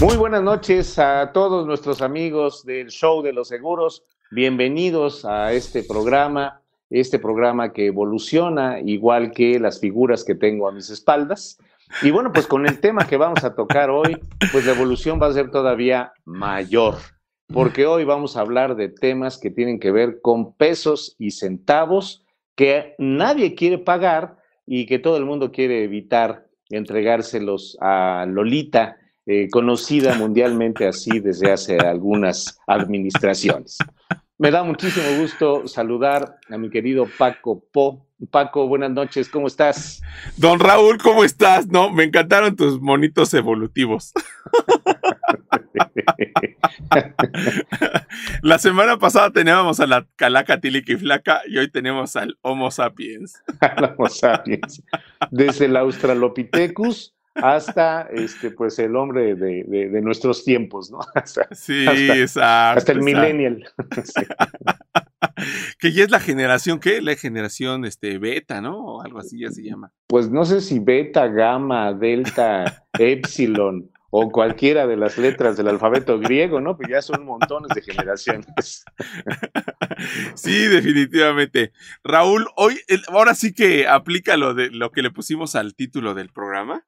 Muy buenas noches a todos nuestros amigos del Show de los Seguros. Bienvenidos a este programa, este programa que evoluciona igual que las figuras que tengo a mis espaldas. Y bueno, pues con el tema que vamos a tocar hoy, pues la evolución va a ser todavía mayor, porque hoy vamos a hablar de temas que tienen que ver con pesos y centavos que nadie quiere pagar y que todo el mundo quiere evitar entregárselos a Lolita eh, conocida mundialmente así desde hace algunas administraciones. Me da muchísimo gusto saludar a mi querido Paco Po. Paco, buenas noches, ¿cómo estás? Don Raúl, ¿cómo estás? No, me encantaron tus monitos evolutivos. la semana pasada teníamos a la calaca y flaca y hoy tenemos al Homo sapiens. al Homo sapiens. Desde el Australopithecus hasta este, pues el hombre de, nuestros tiempos, ¿no? sí, exacto. Hasta el millennial. que ya es la generación, ¿qué? La generación este, beta, ¿no? O algo así ya se llama. Pues no sé si beta, gamma, delta, epsilon o cualquiera de las letras del alfabeto griego, ¿no? Pues ya son montones de generaciones. Sí, definitivamente. Raúl, hoy, ahora sí que aplica lo de lo que le pusimos al título del programa.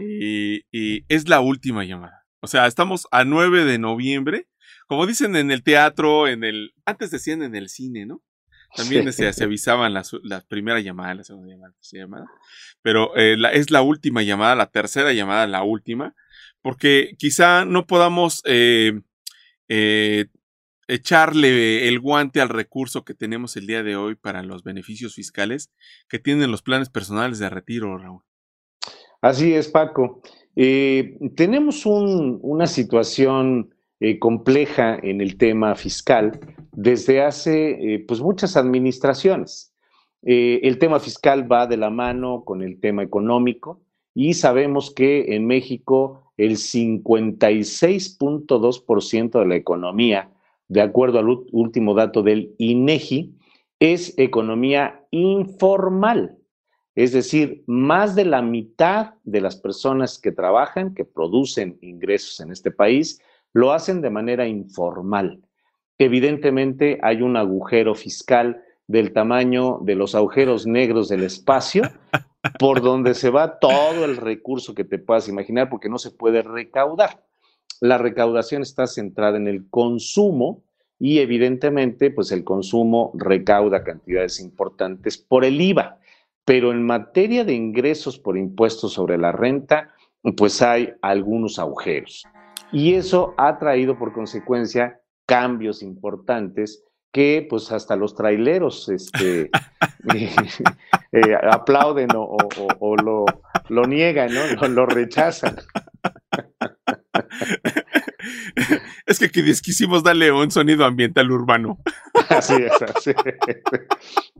Y, es la última llamada. O sea, estamos a 9 de noviembre. Como dicen en el teatro, en el. Antes decían en el cine, ¿no? También se, avisaban las, la primera llamada, la segunda llamada, la tercera llamada. Pero eh, es la última llamada, la tercera llamada, la última. Porque quizá no podamos eh, eh, echarle el guante al recurso que tenemos el día de hoy para los beneficios fiscales que tienen los planes personales de retiro, Raúl. Así es, Paco. Eh, tenemos una situación eh, compleja en el tema fiscal desde hace eh, pues muchas administraciones. el tema fiscal va de la mano con el tema económico y sabemos que en México el 56.2% de la economía, de acuerdo al último dato del INEGI, es economía informal. Es decir, más de la mitad de las personas que trabajan, que producen ingresos en este país, lo hacen de manera informal. Evidentemente hay un agujero fiscal del tamaño de los agujeros negros del espacio, por donde se va todo el recurso que te puedas imaginar, porque no se puede recaudar. La recaudación está centrada en el consumo y evidentemente, pues el consumo recauda cantidades importantes por el IVA pero en materia de ingresos por impuestos sobre la renta, pues hay algunos agujeros. Y eso ha traído por consecuencia cambios importantes que pues hasta los traileros este, eh, aplauden o, lo, lo, niegan, ¿no? lo rechazan. es que, quisimos darle un sonido ambiental urbano. Así es, así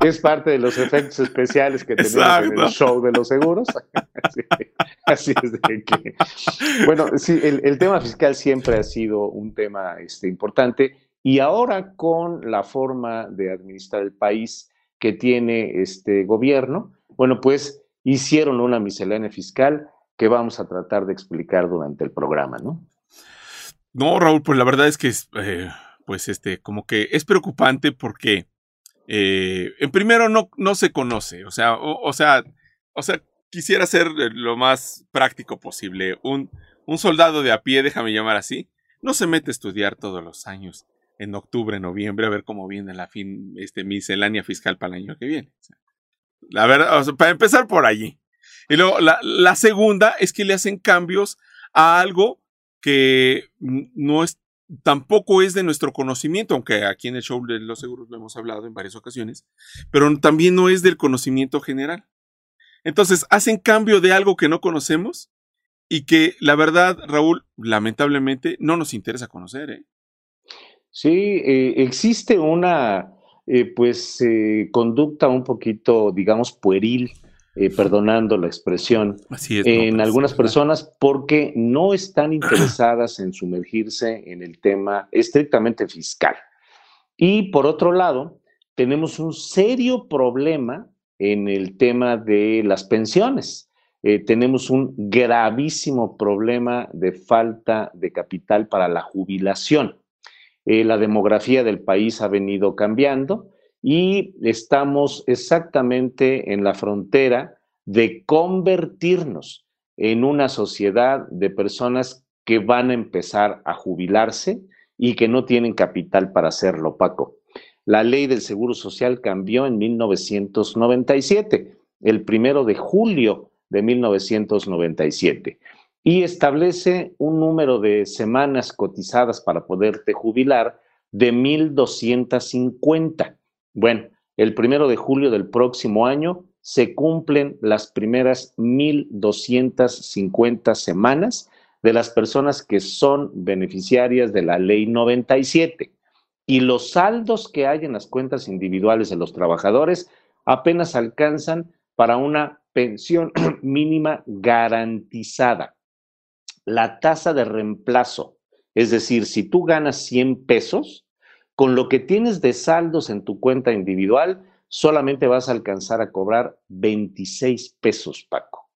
es. parte de los efectos especiales que tenemos en el show de los seguros. Así, es de que. Bueno, sí, el, tema fiscal siempre ha sido un tema este, importante y ahora con la forma de administrar el país que tiene este gobierno, bueno, pues hicieron una miscelánea fiscal que vamos a tratar de explicar durante el programa, ¿no? No, Raúl, pues la verdad es que es, eh, pues este, como que es preocupante porque, eh, en primero no, no se conoce, o sea, o, sea, o sea, quisiera ser lo más práctico posible. Un, un soldado de a pie, déjame llamar así, no se mete a estudiar todos los años en octubre, noviembre, a ver cómo viene la fin, este, miscelánea fiscal para el año que viene. la verdad, para empezar por allí. Y luego, la, la segunda es que le hacen cambios a algo que no es, tampoco es de nuestro conocimiento, aunque aquí en el show de los seguros lo hemos hablado en varias ocasiones, pero también no es del conocimiento general. Entonces, hacen cambio de algo que no conocemos y que la verdad, Raúl, lamentablemente no nos interesa conocer. ¿eh? Sí, eh, existe una eh, pues conducta un poquito, digamos, pueril eh, perdonando la expresión, en pues, algunas personas porque no están interesadas en sumergirse en el tema estrictamente fiscal. Y por otro lado, tenemos un serio problema en el tema de las pensiones. eh, tenemos un gravísimo problema de falta de capital para la jubilación. Eh, la demografía del país ha venido cambiando y estamos exactamente en la frontera de convertirnos en una sociedad de personas que van a empezar a jubilarse y que no tienen capital para hacerlo, Paco. La ley del Seguro Social cambió en 1997, el primero de julio de 1997, y establece un número de semanas cotizadas para poderte jubilar de 1.250. Bueno, el primero de julio del próximo año se cumplen las primeras 1.250 semanas de las personas que son beneficiarias de la ley 97. Y los saldos que hay en las cuentas individuales de los trabajadores apenas alcanzan para una pensión mínima garantizada. La tasa de reemplazo, es decir, si tú ganas 100 pesos, con lo que tienes de saldos en tu cuenta individual, solamente vas a alcanzar a cobrar 26 pesos, Paco.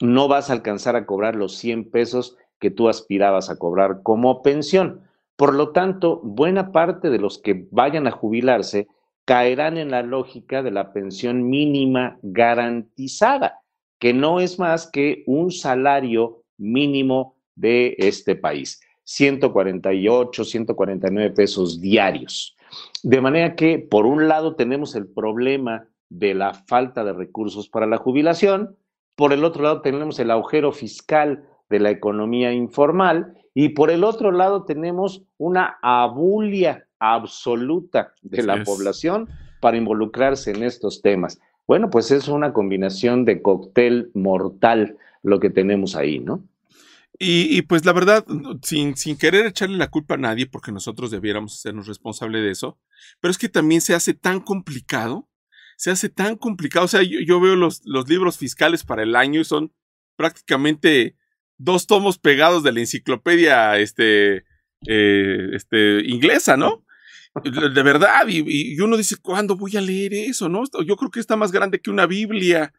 No vas a alcanzar a cobrar los 100 pesos que tú aspirabas a cobrar como pensión. Por lo tanto, buena parte de los que vayan a jubilarse caerán en la lógica de la pensión mínima garantizada, que no es más que un salario mínimo de este país, 148, 149 pesos diarios. De manera que, por un lado, tenemos el problema de la falta de recursos para la jubilación, por el otro lado tenemos el agujero fiscal de la economía informal y por el otro lado tenemos una abulia absoluta de la población para involucrarse en estos temas. Bueno, pues es una combinación de cóctel mortal lo que tenemos ahí, ¿no? Y, pues la verdad, sin, sin querer echarle la culpa a nadie, porque nosotros debiéramos hacernos responsable de eso, pero es que también se hace tan complicado, se hace tan complicado, o sea, yo, veo los, los libros fiscales para el año y son prácticamente dos tomos pegados de la enciclopedia este, eh, este, inglesa, ¿no? De verdad, y, y, uno dice, ¿cuándo voy a leer eso, no? Yo creo que está más grande que una Biblia.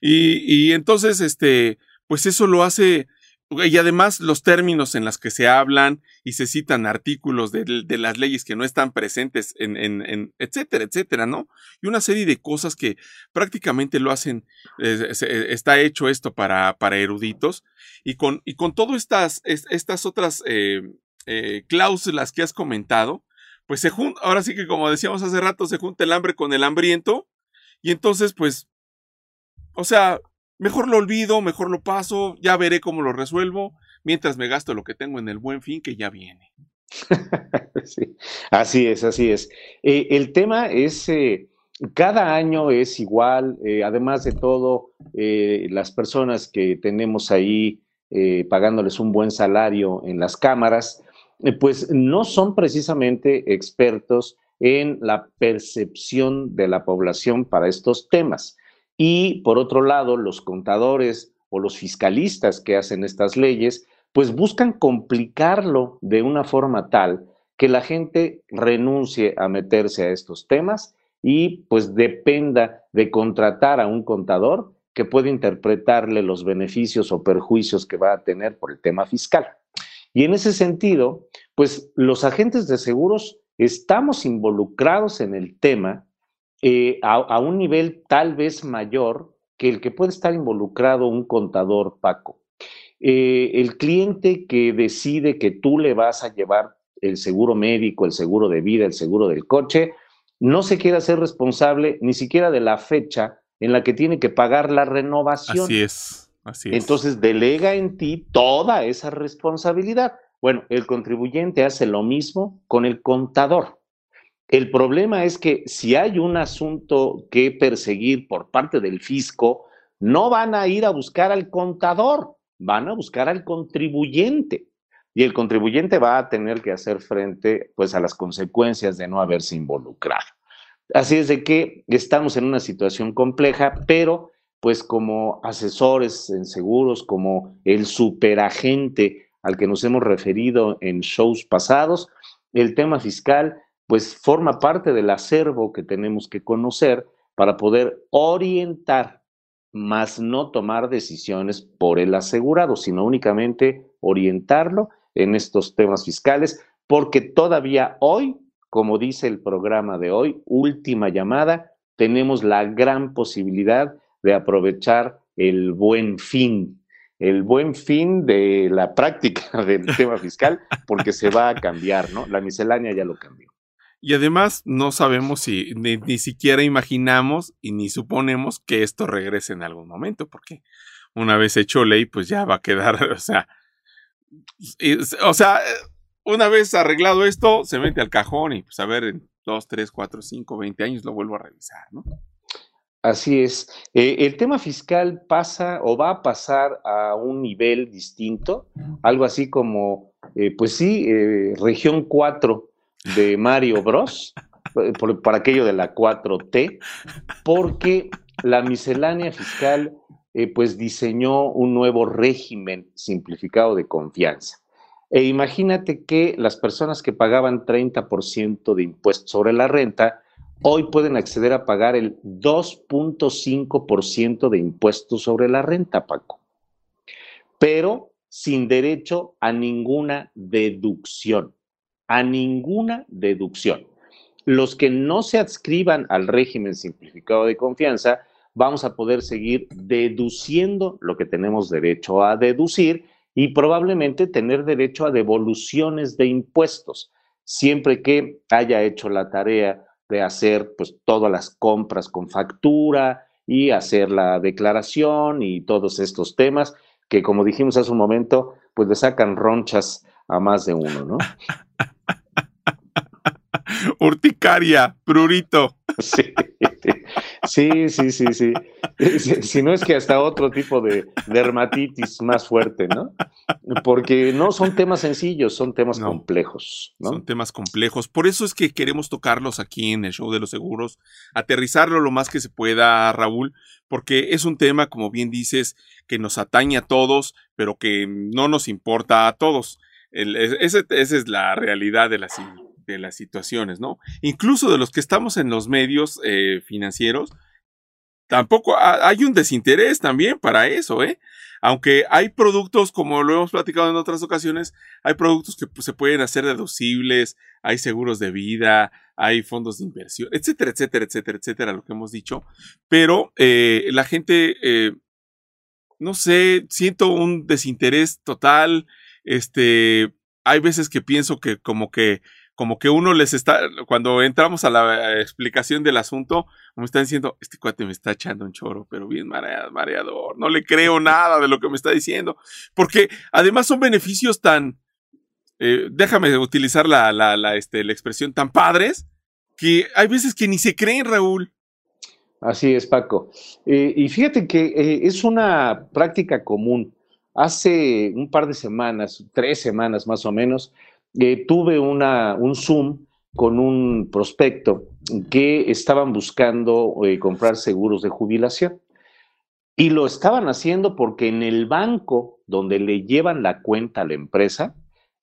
Y, y entonces, este, pues eso lo hace y además los términos en los que se hablan y se citan artículos de, las leyes que no están presentes en, en, etcétera, etcétera, ¿no? Y una serie de cosas que prácticamente lo hacen, está hecho esto para, para eruditos y con, y con todas estas, estas otras eh, eh, cláusulas que has comentado, pues se junta, ahora sí que como decíamos hace rato, se junta el hambre con el hambriento y entonces pues, o sea, Mejor lo olvido, mejor lo paso, ya veré cómo lo resuelvo, mientras me gasto lo que tengo en el buen fin que ya viene. así es, así es. Eh, el tema es, eh, cada año es igual, eh, además de todo, las personas que tenemos ahí pagándoles un buen salario en las cámaras, pues no son precisamente expertos en la percepción de la población para estos temas. Y por otro lado, los contadores o los fiscalistas que hacen estas leyes, pues buscan complicarlo de una forma tal que la gente renuncie a meterse a estos temas y pues dependa de contratar a un contador que puede interpretarle los beneficios o perjuicios que va a tener por el tema fiscal. Y en ese sentido, pues los agentes de seguros estamos involucrados en el tema eh, a, un nivel tal vez mayor que el que puede estar involucrado un contador, Paco. Eh, el cliente que decide que tú le vas a llevar el seguro médico, el seguro de vida, el seguro del coche, no se quiere hacer responsable ni siquiera de la fecha en la que tiene que pagar la renovación. Así es, así es. Entonces delega en ti toda esa responsabilidad. Bueno, el contribuyente hace lo mismo con el contador. El problema es que si hay un asunto que perseguir por parte del fisco, no van a ir a buscar al contador, van a buscar al contribuyente. Y el contribuyente va a tener que hacer frente pues a las consecuencias de no haberse involucrado. Así es de que estamos en una situación compleja, pero pues como asesores en seguros, como el superagente al que nos hemos referido en shows pasados, el tema fiscal pues forma parte del acervo que tenemos que conocer para poder orientar más no tomar decisiones por el asegurado, sino únicamente orientarlo en estos temas fiscales, porque todavía hoy, como dice el programa de hoy, última llamada, tenemos la gran posibilidad de aprovechar el buen fin, el buen fin de la práctica del tema fiscal, porque se va a cambiar, ¿no? La miscelánea ya lo cambió. Y además no sabemos si ni, siquiera imaginamos y ni suponemos que esto regrese en algún momento, porque una vez hecho ley, pues ya va a quedar, o sea, o sea, una vez arreglado esto, se mete al cajón y pues a ver, en dos, tres, cuatro, cinco, veinte años lo vuelvo a revisar, ¿no? Así es. Eh, el tema fiscal pasa o va a pasar a un nivel distinto, algo así como, eh, pues sí, eh, región 4 de Mario Bros, eh, por, aquello de la 4T, porque la miscelánea fiscal eh, pues diseñó un nuevo régimen simplificado de confianza. E imagínate que las personas que pagaban 30% de impuestos sobre la renta, hoy pueden acceder a pagar el 2.5% de impuestos sobre la renta, Paco. Pero sin derecho a ninguna deducción a ninguna deducción. Los que no se adscriban al régimen simplificado de confianza, vamos a poder seguir deduciendo lo que tenemos derecho a deducir y probablemente tener derecho a devoluciones de impuestos, siempre que haya hecho la tarea de hacer pues todas las compras con factura y hacer la declaración y todos estos temas que como dijimos hace un momento, pues le sacan ronchas a más de uno, ¿no? Urticaria, prurito. Sí, sí, sí, sí, Si no es que hasta otro tipo de dermatitis más fuerte, ¿no? Porque no son temas sencillos, son temas complejos. ¿no? Son temas complejos. Por eso es que queremos tocarlos aquí en el show de los seguros, aterrizarlo lo más que se pueda, Raúl, porque es un tema, como bien dices, que nos atañe a todos, pero que no nos importa a todos. esa es la realidad de las de las situaciones, ¿no? Incluso de los que estamos en los medios eh, financieros, tampoco hay un desinterés también para eso, ¿eh? Aunque hay productos, como lo hemos platicado en otras ocasiones, hay productos que pues, se pueden hacer deducibles, hay seguros de vida, hay fondos de inversión, etcétera, etcétera, etcétera, etcétera, lo que hemos dicho. Pero eh, la gente, eh, no sé, siento un desinterés total. Este, hay veces que pienso que como que como que uno les está, cuando entramos a la explicación del asunto, me están diciendo, este cuate me está echando un choro, pero bien mareador, no le creo nada de lo que me está diciendo, porque además son beneficios tan, eh, déjame utilizar la, la, la, este, la expresión, tan padres, que hay veces que ni se creen, Raúl. Así es, Paco. Eh, y fíjate que eh, es una práctica común. Hace un par de semanas, tres semanas más o menos, eh, tuve un Zoom con un prospecto que estaban buscando eh, comprar seguros de jubilación. Y lo estaban haciendo porque en el banco donde le llevan la cuenta a la empresa,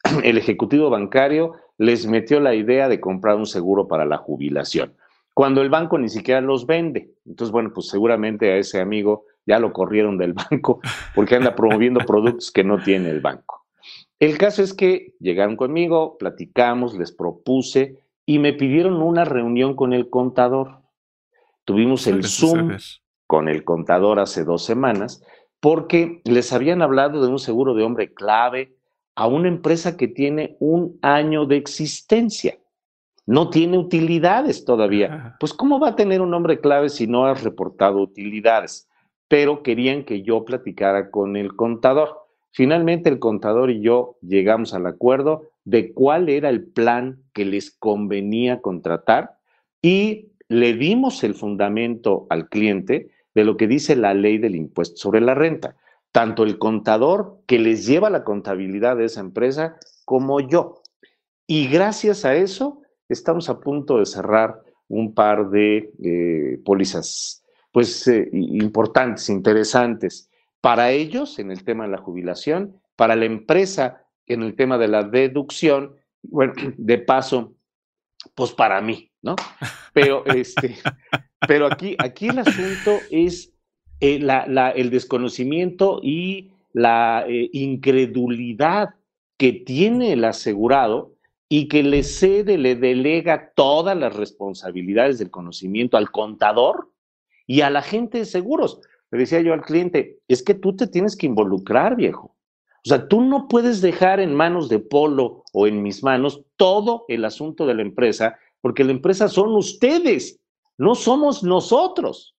el ejecutivo bancario les metió la idea de comprar un seguro para la jubilación, cuando el banco ni siquiera los vende. Entonces, bueno, pues seguramente a ese amigo ya lo corrieron del banco porque anda promoviendo productos que no tiene el banco. El caso es que llegaron conmigo, platicamos, les propuse y me pidieron una reunión con el contador. Tuvimos el Zoom con el contador hace dos semanas porque les habían hablado de un seguro de hombre clave a una empresa que tiene un año de existencia. No tiene utilidades todavía. Pues ¿cómo va a tener un hombre clave si no has reportado utilidades? Pero querían que yo platicara con el contador. Finalmente el contador y yo llegamos al acuerdo de cuál era el plan que les convenía contratar y le dimos el fundamento al cliente de lo que dice la ley del impuesto sobre la renta. Tanto el contador que les lleva la contabilidad de esa empresa como yo. Y gracias a eso estamos a punto de cerrar un par de eh, pólizas pues eh, importantes, interesantes para ellos en el tema de la jubilación, para la empresa en el tema de la deducción, bueno, de paso, pues para mí, ¿no? Pero, este, pero aquí, aquí el asunto es eh, el desconocimiento y la eh, incredulidad que tiene el asegurado y que le cede, le delega todas las responsabilidades del conocimiento al contador y a la gente de seguros. Le decía yo al cliente, es que tú te tienes que involucrar, viejo. O sea, tú no puedes dejar en manos de Polo o en mis manos todo el asunto de la empresa, porque la empresa son ustedes, no somos nosotros.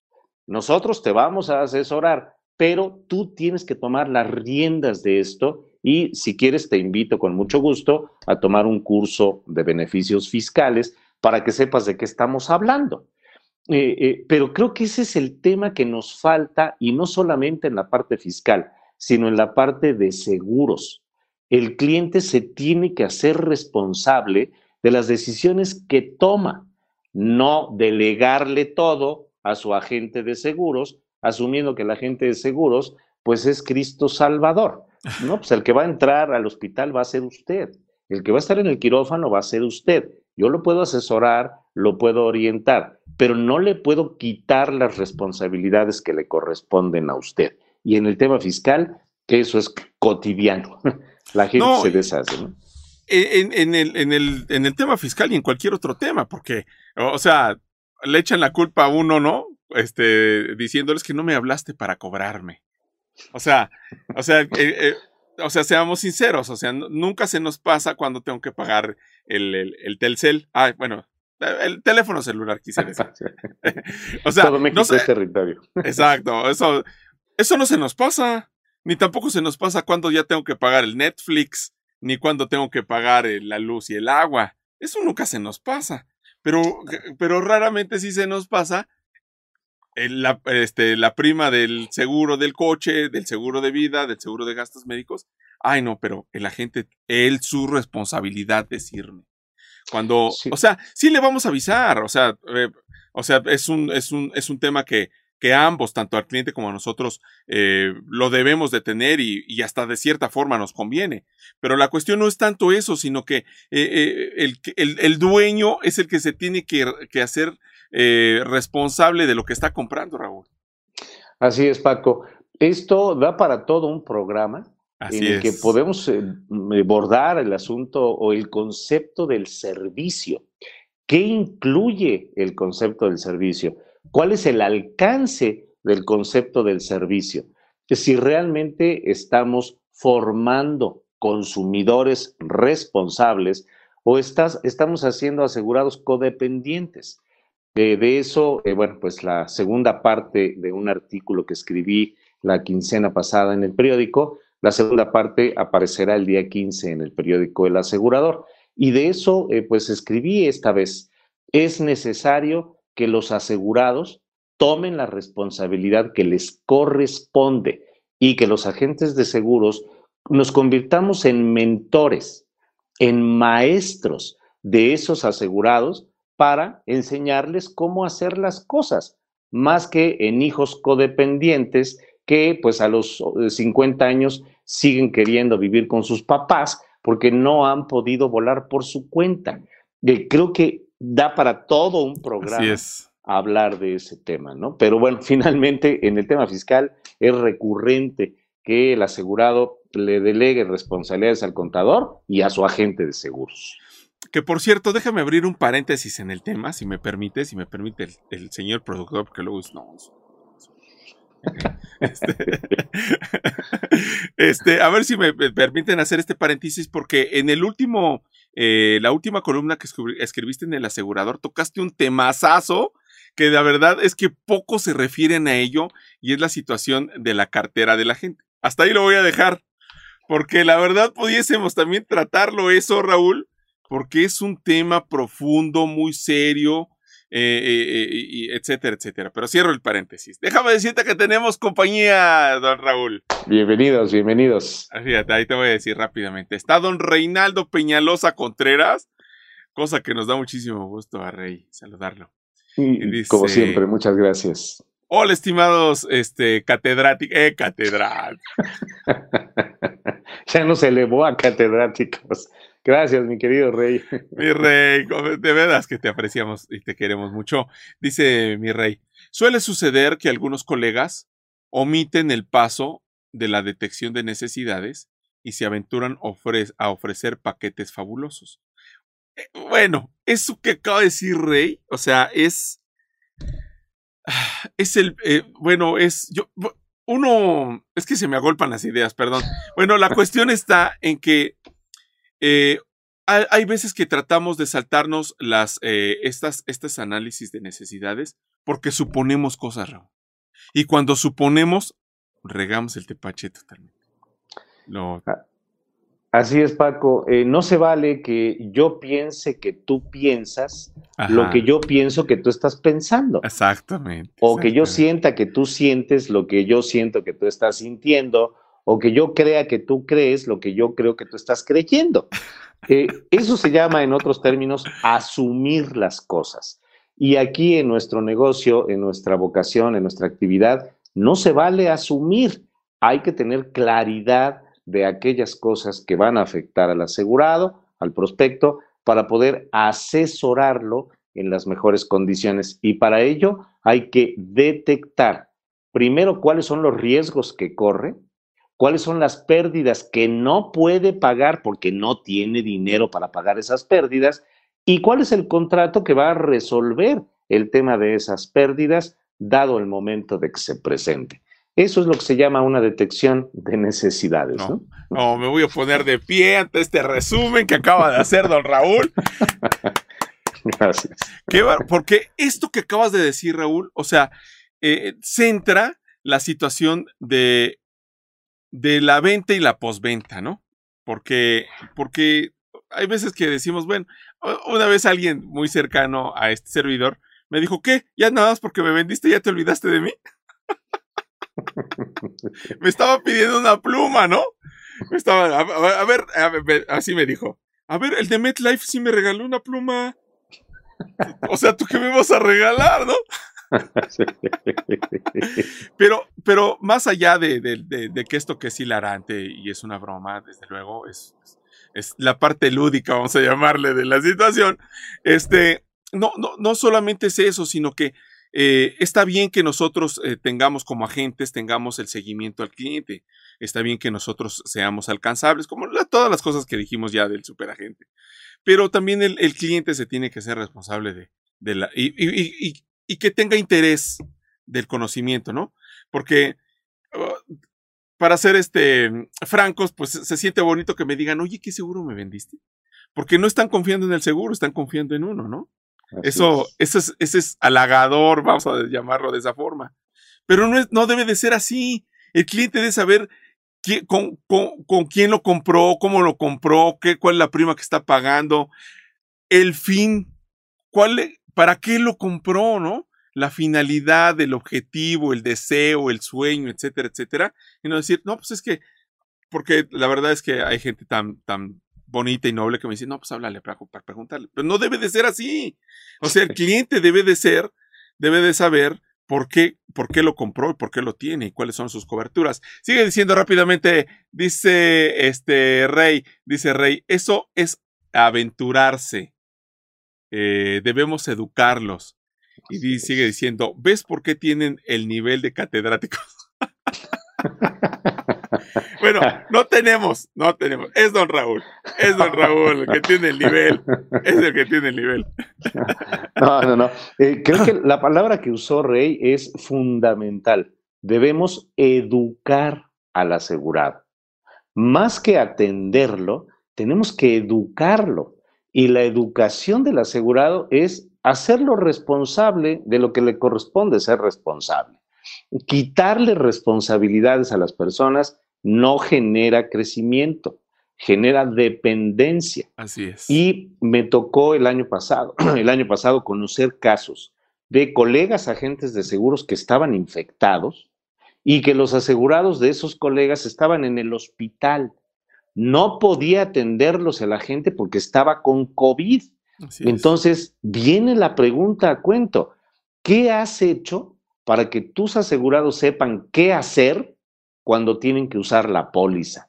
Nosotros te vamos a asesorar, pero tú tienes que tomar las riendas de esto y si quieres te invito con mucho gusto a tomar un curso de beneficios fiscales para que sepas de qué estamos hablando. Eh, eh, pero creo que ese es el tema que nos falta y no solamente en la parte fiscal, sino en la parte de seguros. El cliente se tiene que hacer responsable de las decisiones que toma, no delegarle todo a su agente de seguros, asumiendo que el agente de seguros pues es Cristo Salvador. No, pues el que va a entrar al hospital va a ser usted. El que va a estar en el quirófano va a ser usted. Yo lo puedo asesorar, lo puedo orientar, pero no le puedo quitar las responsabilidades que le corresponden a usted. Y en el tema fiscal, que eso es cotidiano. La gente se deshace, ¿no? En, el, en, el, en el tema fiscal y en cualquier otro tema, porque, o sea, le echan la culpa a uno, ¿no? Este, diciéndoles que no me hablaste para cobrarme. O sea, o sea, eh, eh, o sea, seamos sinceros, o sea, nunca se nos pasa cuando tengo que pagar el, el, Telcel. Ah, bueno, el teléfono celular, quise decir. o sea, Todo México no es territorio. Exacto, eso, eso no se nos pasa. Ni tampoco se nos pasa cuando ya tengo que pagar el Netflix, ni cuando tengo que pagar la luz y el agua. Eso nunca se nos pasa. Pero, pero raramente sí se nos pasa la, este, la prima del seguro del coche, del seguro de vida, del seguro de gastos médicos. Ay, no, pero el agente, él su responsabilidad decirme. Cuando, o sea, sí le vamos a avisar, o sea, eh, o sea, es un, es un, es un tema que, que ambos, tanto al cliente como a nosotros, eh, lo debemos de tener y, y, hasta de cierta forma nos conviene. Pero la cuestión no es tanto eso, sino que eh, el, el, el, dueño es el que se tiene que, que hacer eh, responsable de lo que está comprando, Raúl. Así es, Paco. Esto da para todo un programa en el que podemos abordar eh, el asunto o el concepto del servicio. ¿Qué incluye el concepto del servicio? ¿Cuál es el alcance del concepto del servicio? Si realmente estamos formando consumidores responsables o estás, estamos haciendo asegurados codependientes de eso, eh, bueno, pues la segunda parte de un artículo que escribí la quincena pasada en el periódico, la segunda parte aparecerá el día 15 en el periódico El Asegurador. Y de eso, eh, pues escribí esta vez, es necesario que los asegurados tomen la responsabilidad que les corresponde y que los agentes de seguros nos convirtamos en mentores, en maestros de esos asegurados para enseñarles cómo hacer las cosas, más que en hijos codependientes que pues a los 50 años siguen queriendo vivir con sus papás porque no han podido volar por su cuenta. Eh, creo que da para todo un programa hablar de ese tema, ¿no? Pero bueno, finalmente en el tema fiscal es recurrente que el asegurado le delegue responsabilidades al contador y a su agente de seguros. Que por cierto, déjame abrir un paréntesis en el tema, si me permite, si me permite el, señor productor, porque luego es, no, este, este, a ver si me permiten hacer este paréntesis, porque en el último, eh, la última columna que escribiste en el asegurador, tocaste un temazazo que la verdad es que poco se refieren a ello y es la situación de la cartera de la gente. Hasta ahí lo voy a dejar, porque la verdad pudiésemos también tratarlo eso, Raúl, porque es un tema profundo, muy serio, eh, eh, etcétera, etcétera. Pero cierro el paréntesis. Déjame decirte que tenemos compañía, don Raúl. Bienvenidos, bienvenidos. Ah, fíjate, ahí te voy a decir rápidamente. Está don Reinaldo Peñalosa Contreras, cosa que nos da muchísimo gusto a Rey saludarlo. como siempre, muchas gracias. Hola, estimados este, catedráticos. Eh, catedráticos. ya nos elevó a catedráticos. Gracias, mi querido rey. Mi rey, de veras que te apreciamos y te queremos mucho. Dice mi rey, suele suceder que algunos colegas omiten el paso de la detección de necesidades y se aventuran a ofrecer paquetes fabulosos. Eh, bueno, eso que acaba de decir Rey, o sea, es. Es el. Eh, bueno, es. Yo, uno. Es que se me agolpan las ideas, perdón. Bueno, la cuestión está en que. Eh, hay, veces que tratamos de saltarnos las, estas, estas análisis de necesidades porque suponemos cosas, Raúl. Y cuando suponemos, regamos el tepache totalmente. Ah, así es, Paco. Eh, no se vale que yo piense que tú piensas lo que yo pienso que tú estás pensando. Exactamente. O que yo sienta que tú sientes lo que yo siento que tú estás sintiendo. O que yo crea que tú crees lo que yo creo que tú estás creyendo. Eh, eso se llama, en otros términos, asumir las cosas. Y aquí en nuestro negocio, en nuestra vocación, en nuestra actividad, no se vale asumir. Hay que tener claridad de aquellas cosas que van a afectar al asegurado, al prospecto, para poder asesorarlo en las mejores condiciones. Y para ello hay que detectar primero cuáles son los riesgos que corre, cuáles son las pérdidas que no puede pagar porque no tiene dinero para pagar esas pérdidas y cuál es el contrato que va a resolver el tema de esas pérdidas dado el momento de que se presente. Eso es lo que se llama una detección de necesidades. No, no, me voy a poner de pie ante este resumen que acaba de hacer don Raúl. Gracias. porque esto que acabas de decir, Raúl, o sea, eh, centra la situación de, de la venta y la posventa, ¿no? Porque, porque hay veces que decimos, bueno, una vez alguien muy cercano a este servidor me dijo, ¿qué? ¿Ya nada más porque me vendiste ya te olvidaste de mí? me estaba pidiendo una pluma, ¿no? Me estaba, a, ver, así me dijo. A ver, el de MetLife sí me regaló una pluma. O sea, ¿tú qué me vas a regalar, no? pero, pero más allá de, de, que esto que es hilarante y es una broma, desde luego, es, es la parte lúdica, vamos a llamarle, de la situación, este, no, no, no solamente es eso, sino que eh, está bien que nosotros eh, tengamos como agentes, tengamos el seguimiento al cliente. Está bien que nosotros seamos alcanzables, como todas las cosas que dijimos ya del superagente. Pero también el, cliente se tiene que ser responsable de, de la. Y, y, y, que tenga interés del conocimiento, ¿no? Porque uh, para ser este, francos, pues se siente bonito que me digan, oye, ¿qué seguro me vendiste? Porque no están confiando en el seguro, están confiando en uno, ¿no? eso, es. Eso, es, es halagador, vamos a llamarlo de esa forma. Pero no, es, no debe de ser así. El cliente debe saber con, con, quién lo compró, cómo lo compró, qué, cuál es la prima que está pagando, el fin, cuál, para qué lo compró, ¿no? la finalidad, el objetivo, el deseo, el sueño, etcétera, etcétera, y no decir, no, pues es que, porque la verdad es que hay gente tan, tan bonita y noble que me dice, no, pues háblale para, para preguntarle, pero no debe de ser así. O sea, el cliente debe de ser, debe de saber por qué, por qué lo compró y por qué lo tiene y cuáles son sus coberturas. Sigue diciendo rápidamente, dice este Rey, dice Rey, eso es aventurarse. Eh, debemos educarlos. Y sigue diciendo, ¿ves por qué tienen el nivel de catedráticos? bueno, no tenemos, no tenemos. Es don Raúl, es don Raúl el que tiene el nivel, es el que tiene el nivel. no, no, no. Eh, creo que la palabra que usó Rey es fundamental. Debemos educar al asegurado. Más que atenderlo, tenemos que educarlo. Y la educación del asegurado es hacerlo responsable de lo que le corresponde ser responsable. Quitarle responsabilidades a las personas no genera crecimiento, genera dependencia. Así es. Y me tocó el año pasado, el año pasado conocer casos de colegas agentes de seguros que estaban infectados y que los asegurados de esos colegas estaban en el hospital. No podía atenderlos el agente porque estaba con COVID. Entonces, viene la pregunta a cuento. ¿Qué has hecho para que tus asegurados sepan qué hacer cuando tienen que usar la póliza?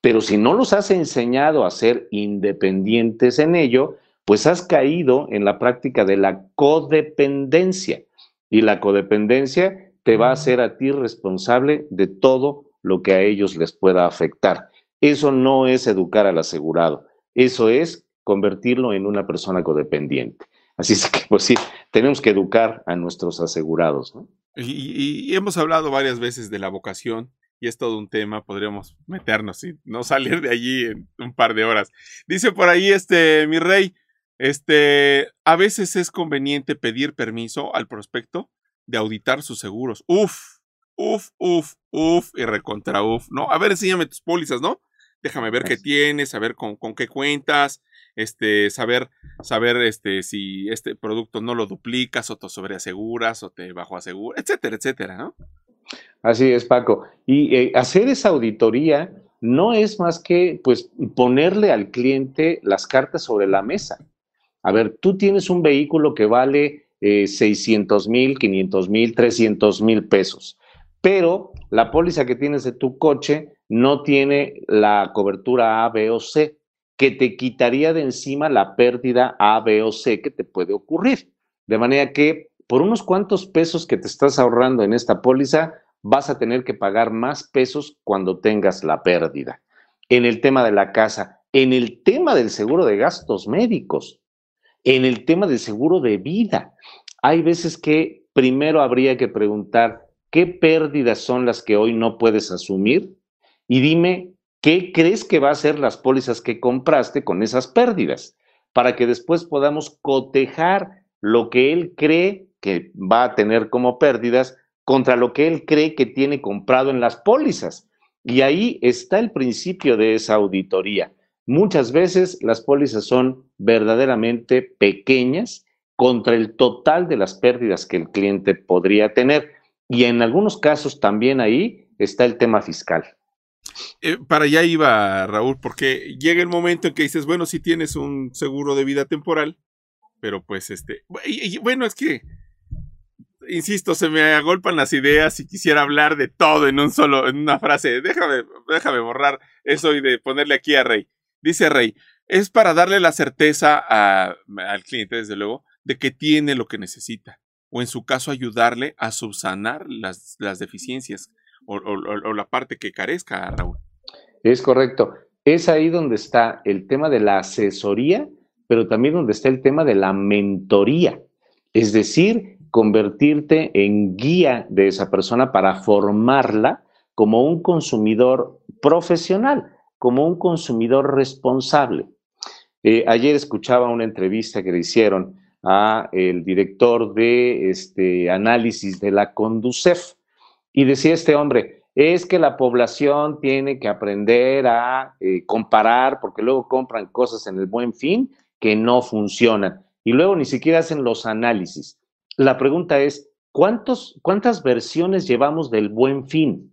Pero si no los has enseñado a ser independientes en ello, pues has caído en la práctica de la codependencia. Y la codependencia te va a hacer a ti responsable de todo lo que a ellos les pueda afectar. Eso no es educar al asegurado, eso es convertirlo en una persona codependiente. Así es que, pues sí, tenemos que educar a nuestros asegurados. Y, hemos hablado varias veces de la vocación y es todo un tema, podríamos meternos y no salir de allí en un par de horas. Dice por ahí este mi rey, este, a veces es conveniente pedir permiso al prospecto de auditar sus seguros. Uf, uf, uf, uf y recontra uf, ¿no? A ver, enséñame tus pólizas, ¿no? Déjame ver qué tienes, saber con, con qué cuentas, este, saber, saber este, si este producto no lo duplicas o te sobreaseguras o te bajo aseguras, etcétera, etcétera, ¿no? Así es, Paco. Y eh, hacer esa auditoría no es más que pues ponerle al cliente las cartas sobre la mesa. A ver, tú tienes un vehículo que vale 600 eh, mil, 500 mil, 300 mil pesos, pero la póliza que tienes de tu coche no tiene la cobertura A, B o C que te quitaría de encima la pérdida A, B o C que te puede ocurrir. De manera que por unos cuantos pesos que te estás ahorrando en esta póliza, vas a tener que pagar más pesos cuando tengas la pérdida. En el tema de la casa, en el tema del seguro de gastos médicos, en el tema del seguro de vida. Hay veces que primero habría que preguntar qué pérdidas son las que hoy no puedes asumir y dime ¿Qué crees que va a ser las pólizas que compraste con esas pérdidas? Para que después podamos cotejar lo que él cree que va a tener como pérdidas contra lo que él cree que tiene comprado en las pólizas. Y ahí está el principio de esa auditoría. Muchas veces las pólizas son verdaderamente pequeñas contra el total de las pérdidas que el cliente podría tener. Y en algunos casos también ahí está el tema fiscal. Eh, para allá iba Raúl, porque llega el momento en que dices, bueno, si tienes un seguro de vida temporal, pero pues este, bueno, es que, insisto, se me agolpan las ideas y quisiera hablar de todo en un solo, en una frase. Déjame, déjame borrar eso y de ponerle aquí a Rey. Dice Rey, es para darle la certeza al cliente, desde luego, de que tiene lo que necesita, o en su caso ayudarle a subsanar las, las deficiencias o, la parte que carezca, Raúl. Es correcto. Es ahí donde está el tema de la asesoría, pero también donde está el tema de la mentoría. Es decir, convertirte en guía de esa persona para formarla como un consumidor profesional, como un consumidor responsable. Eh, ayer escuchaba una entrevista que le hicieron a el director de este análisis de la Conducef y decía este hombre, es que la población tiene que aprender a eh, comparar, porque luego compran cosas en el buen fin que no funcionan y luego ni siquiera hacen los análisis. La pregunta es, ¿cuántos, ¿cuántas versiones llevamos del buen fin?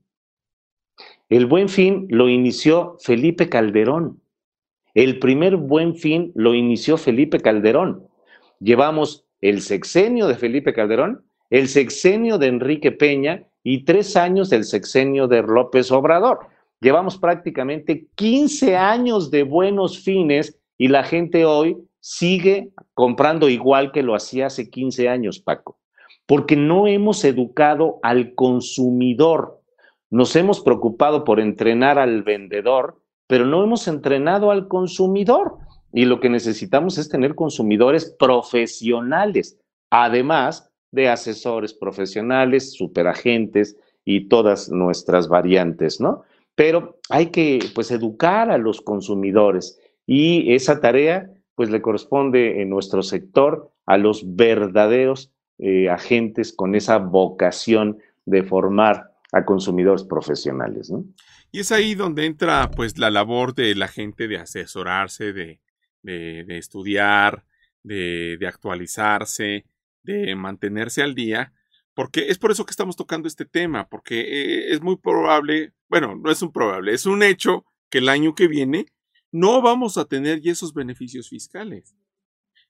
El buen fin lo inició Felipe Calderón. El primer buen fin lo inició Felipe Calderón. Llevamos el sexenio de Felipe Calderón, el sexenio de Enrique Peña y tres años del sexenio de López Obrador. Llevamos prácticamente 15 años de buenos fines y la gente hoy sigue comprando igual que lo hacía hace 15 años, Paco, porque no hemos educado al consumidor. Nos hemos preocupado por entrenar al vendedor, pero no hemos entrenado al consumidor. Y lo que necesitamos es tener consumidores profesionales. Además, de asesores profesionales, superagentes y todas nuestras variantes, ¿no? Pero hay que, pues, educar a los consumidores y esa tarea, pues, le corresponde en nuestro sector a los verdaderos eh, agentes con esa vocación de formar a consumidores profesionales, ¿no? Y es ahí donde entra, pues, la labor de la gente de asesorarse, de, de, estudiar, de, de actualizarse, de mantenerse al día, porque es por eso que estamos tocando este tema, porque eh, es muy probable, bueno, no es un probable, es un hecho que el año que viene no vamos a tener ya esos beneficios fiscales.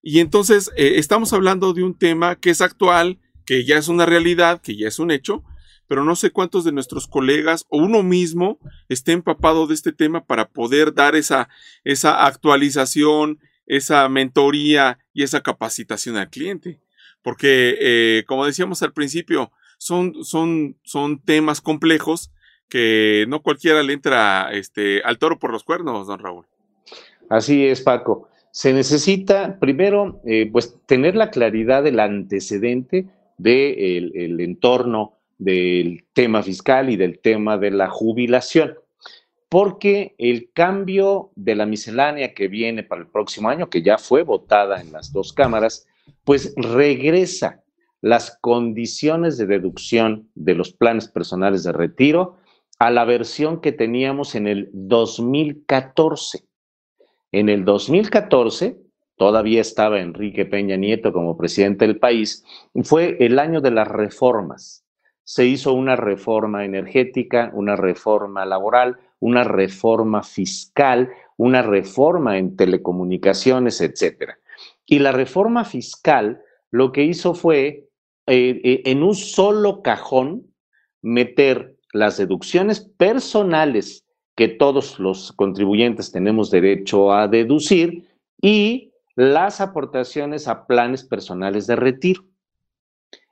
Y entonces eh, estamos hablando de un tema que es actual, que ya es una realidad, que ya es un hecho, pero no sé cuántos de nuestros colegas o uno mismo esté empapado de este tema para poder dar esa, esa actualización, esa mentoría y esa capacitación al cliente porque, eh, como decíamos al principio, son, son, son temas complejos que no cualquiera le entra este, al toro por los cuernos, don Raúl. Así es, Paco. Se necesita primero, eh, pues, tener la claridad del antecedente del el entorno del tema fiscal y del tema de la jubilación, porque el cambio de la miscelánea que viene para el próximo año, que ya fue votada en las dos cámaras, pues regresa las condiciones de deducción de los planes personales de retiro a la versión que teníamos en el 2014. En el 2014, todavía estaba Enrique Peña Nieto como presidente del país, fue el año de las reformas. Se hizo una reforma energética, una reforma laboral, una reforma fiscal, una reforma en telecomunicaciones, etc. Y la reforma fiscal lo que hizo fue eh, eh, en un solo cajón meter las deducciones personales que todos los contribuyentes tenemos derecho a deducir y las aportaciones a planes personales de retiro.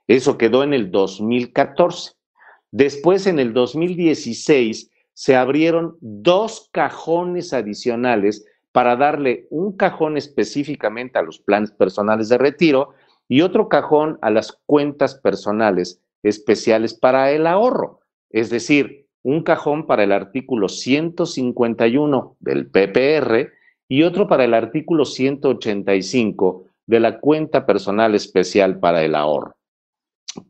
Eso quedó en el 2014. Después, en el 2016, se abrieron dos cajones adicionales para darle un cajón específicamente a los planes personales de retiro y otro cajón a las cuentas personales especiales para el ahorro. Es decir, un cajón para el artículo 151 del PPR y otro para el artículo 185 de la cuenta personal especial para el ahorro.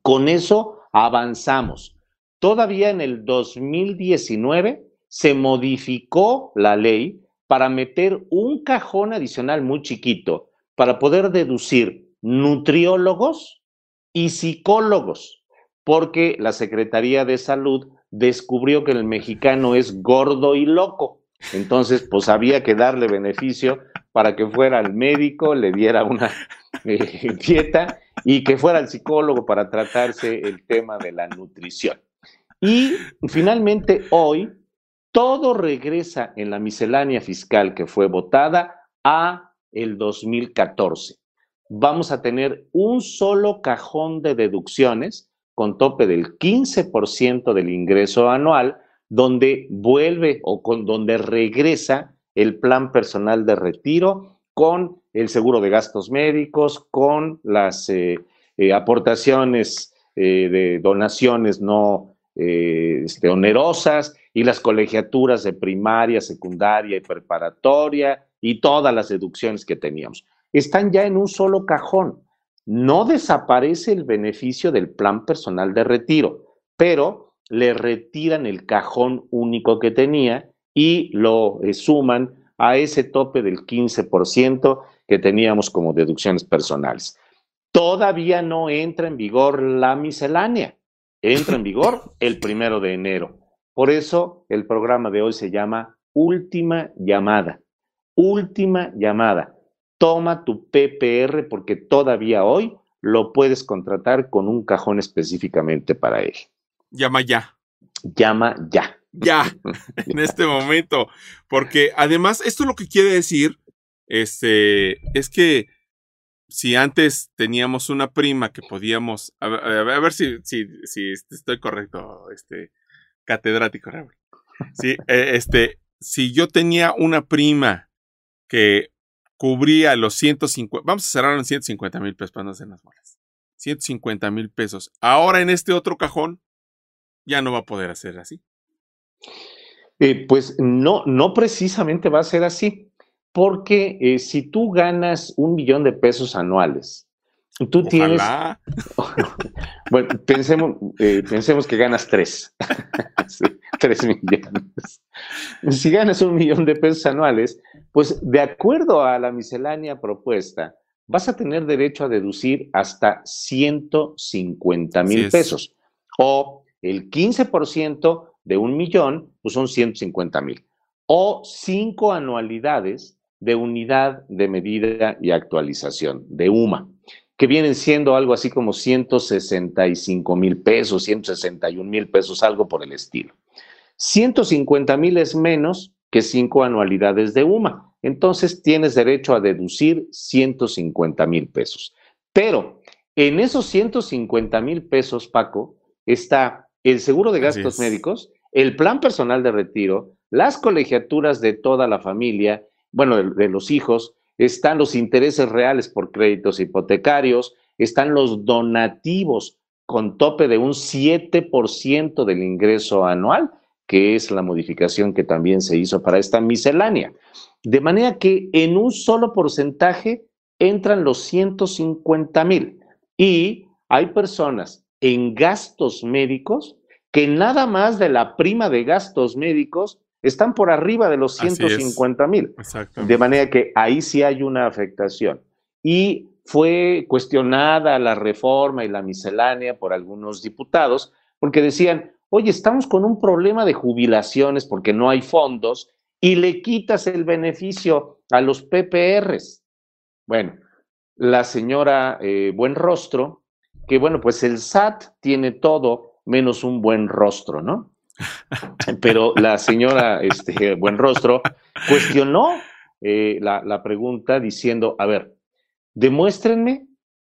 Con eso avanzamos. Todavía en el 2019 se modificó la ley para meter un cajón adicional muy chiquito para poder deducir nutriólogos y psicólogos porque la Secretaría de Salud descubrió que el mexicano es gordo y loco. Entonces, pues había que darle beneficio para que fuera al médico, le diera una eh, dieta y que fuera al psicólogo para tratarse el tema de la nutrición. Y finalmente hoy todo regresa en la miscelánea fiscal que fue votada a el 2014. Vamos a tener un solo cajón de deducciones con tope del 15% del ingreso anual, donde vuelve o con donde regresa el plan personal de retiro con el seguro de gastos médicos, con las eh, eh, aportaciones eh, de donaciones no este, onerosas y las colegiaturas de primaria, secundaria y preparatoria y todas las deducciones que teníamos. Están ya en un solo cajón no desaparece el beneficio del plan personal de retiro, pero le retiran el cajón único que tenía y lo eh, suman a ese tope del 15% que teníamos como deducciones personales. Todavía no entra en vigor la miscelánea, entra en vigor el primero de enero. Por eso el programa de hoy se llama Última llamada. Última llamada toma tu PPR porque todavía hoy lo puedes contratar con un cajón específicamente para él. Llama ya. Llama ya. Ya, en este momento. Porque además, esto lo que quiere decir este, es que si antes teníamos una prima que podíamos. A ver, si, si, si, estoy correcto, este catedrático. Sí, eh, este, si yo tenía una prima que cubría los 150, vamos a cerrar en 150 mil pesos para no hacer las bolas. 150 mil pesos. Ahora en este otro cajón ya no va a poder hacer así. Eh, pues no, no precisamente va a ser así, porque eh, si tú ganas un millón de pesos anuales, tú tienes... bueno, pensemos, eh, pensemos que ganas tres, tres millones. Si ganas un millón de pesos anuales, pues de acuerdo a la miscelánea propuesta, vas a tener derecho a deducir hasta 150 mil pesos. O el 15% de un millón, pues son 150 mil. O cinco anualidades de unidad de medida y actualización de UMA, que vienen siendo algo así como 165 mil pesos, 161 mil pesos, algo por el estilo. 150 mil es menos que cinco anualidades de UMA entonces tienes derecho a deducir 150 mil pesos. Pero en esos 150 mil pesos, Paco, está el seguro de gastos médicos, el plan personal de retiro, las colegiaturas de toda la familia, bueno, de, los hijos, están los intereses reales por créditos hipotecarios, están los donativos con tope de un 7% del ingreso anual, que es la modificación que también se hizo para esta miscelánea. De manera que en un solo porcentaje entran los 150 mil y hay personas en gastos médicos que nada más de la prima de gastos médicos están por arriba de los 150 mil. De manera que ahí sí hay una afectación. Y fue cuestionada la reforma y la miscelánea por algunos diputados porque decían, oye, estamos con un problema de jubilaciones porque no hay fondos y le quitas el beneficio a los PPRs. Bueno, la señora eh, Buen Rostro, que bueno, pues el SAT tiene todo menos un buen rostro, ¿no? Pero la señora este, Buen Rostro cuestionó eh, la, la pregunta diciendo, a ver, demuéstrenme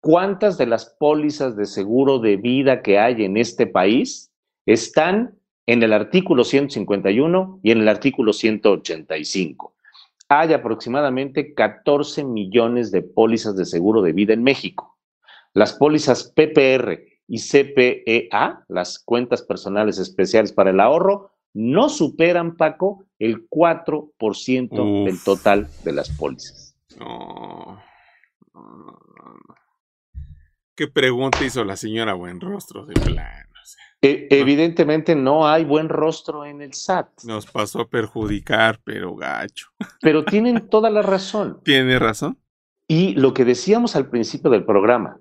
cuántas de las pólizas de seguro de vida que hay en este país están en el artículo 151 y en el artículo 185. Hay aproximadamente 14 millones de pólizas de seguro de vida en México. Las pólizas PPR y CPEA, las cuentas personales especiales para el ahorro, no superan, Paco, el 4% del total de las pólizas. ¿Qué pregunta hizo la señora Buenrostro de? E, evidentemente no hay buen rostro en el SAT. Nos pasó a perjudicar, pero gacho. Pero tienen toda la razón. Tiene razón. Y lo que decíamos al principio del programa,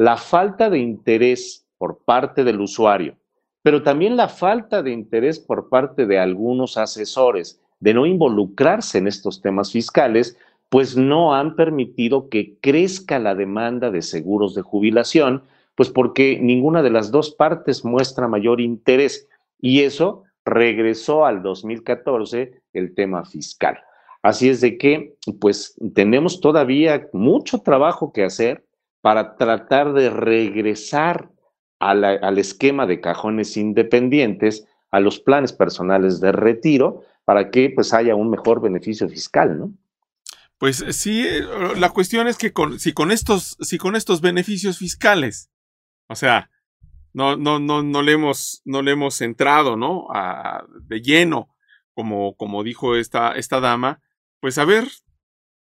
la falta de interés por parte del usuario, pero también la falta de interés por parte de algunos asesores de no involucrarse en estos temas fiscales, pues no han permitido que crezca la demanda de seguros de jubilación pues porque ninguna de las dos partes muestra mayor interés y eso regresó al 2014 el tema fiscal. Así es de que, pues tenemos todavía mucho trabajo que hacer para tratar de regresar al esquema de cajones independientes, a los planes personales de retiro, para que pues haya un mejor beneficio fiscal, ¿no? Pues sí, eh, la cuestión es que si, con estos, si con estos beneficios fiscales o sea, no, no, no, no le hemos, no le hemos entrado, ¿no? A, de lleno, como, como dijo esta, esta dama. Pues a ver,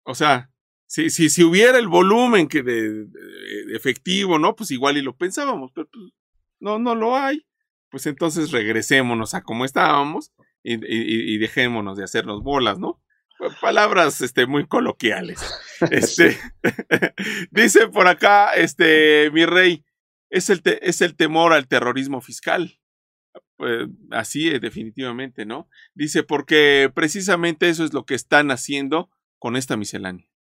o sea, si, si, si hubiera el volumen que de, efectivo, ¿no? Pues igual y lo pensábamos, pero pues, no, no lo hay. Pues entonces regresémonos a como estábamos y, y, y dejémonos de hacernos bolas, ¿no? Palabras este, muy coloquiales. Este, dice por acá, este, mi rey, es el, es el temor al terrorismo fiscal. Pues, así es, definitivamente, ¿no? Dice, porque precisamente eso es lo que están haciendo con esta miscelánea.